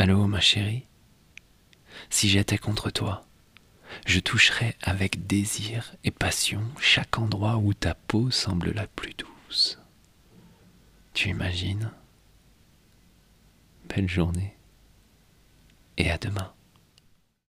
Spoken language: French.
Allô, ma chérie? Si j'étais contre toi, je toucherais avec désir et passion chaque endroit où ta peau semble la plus douce. Tu imagines? Belle journée et à demain.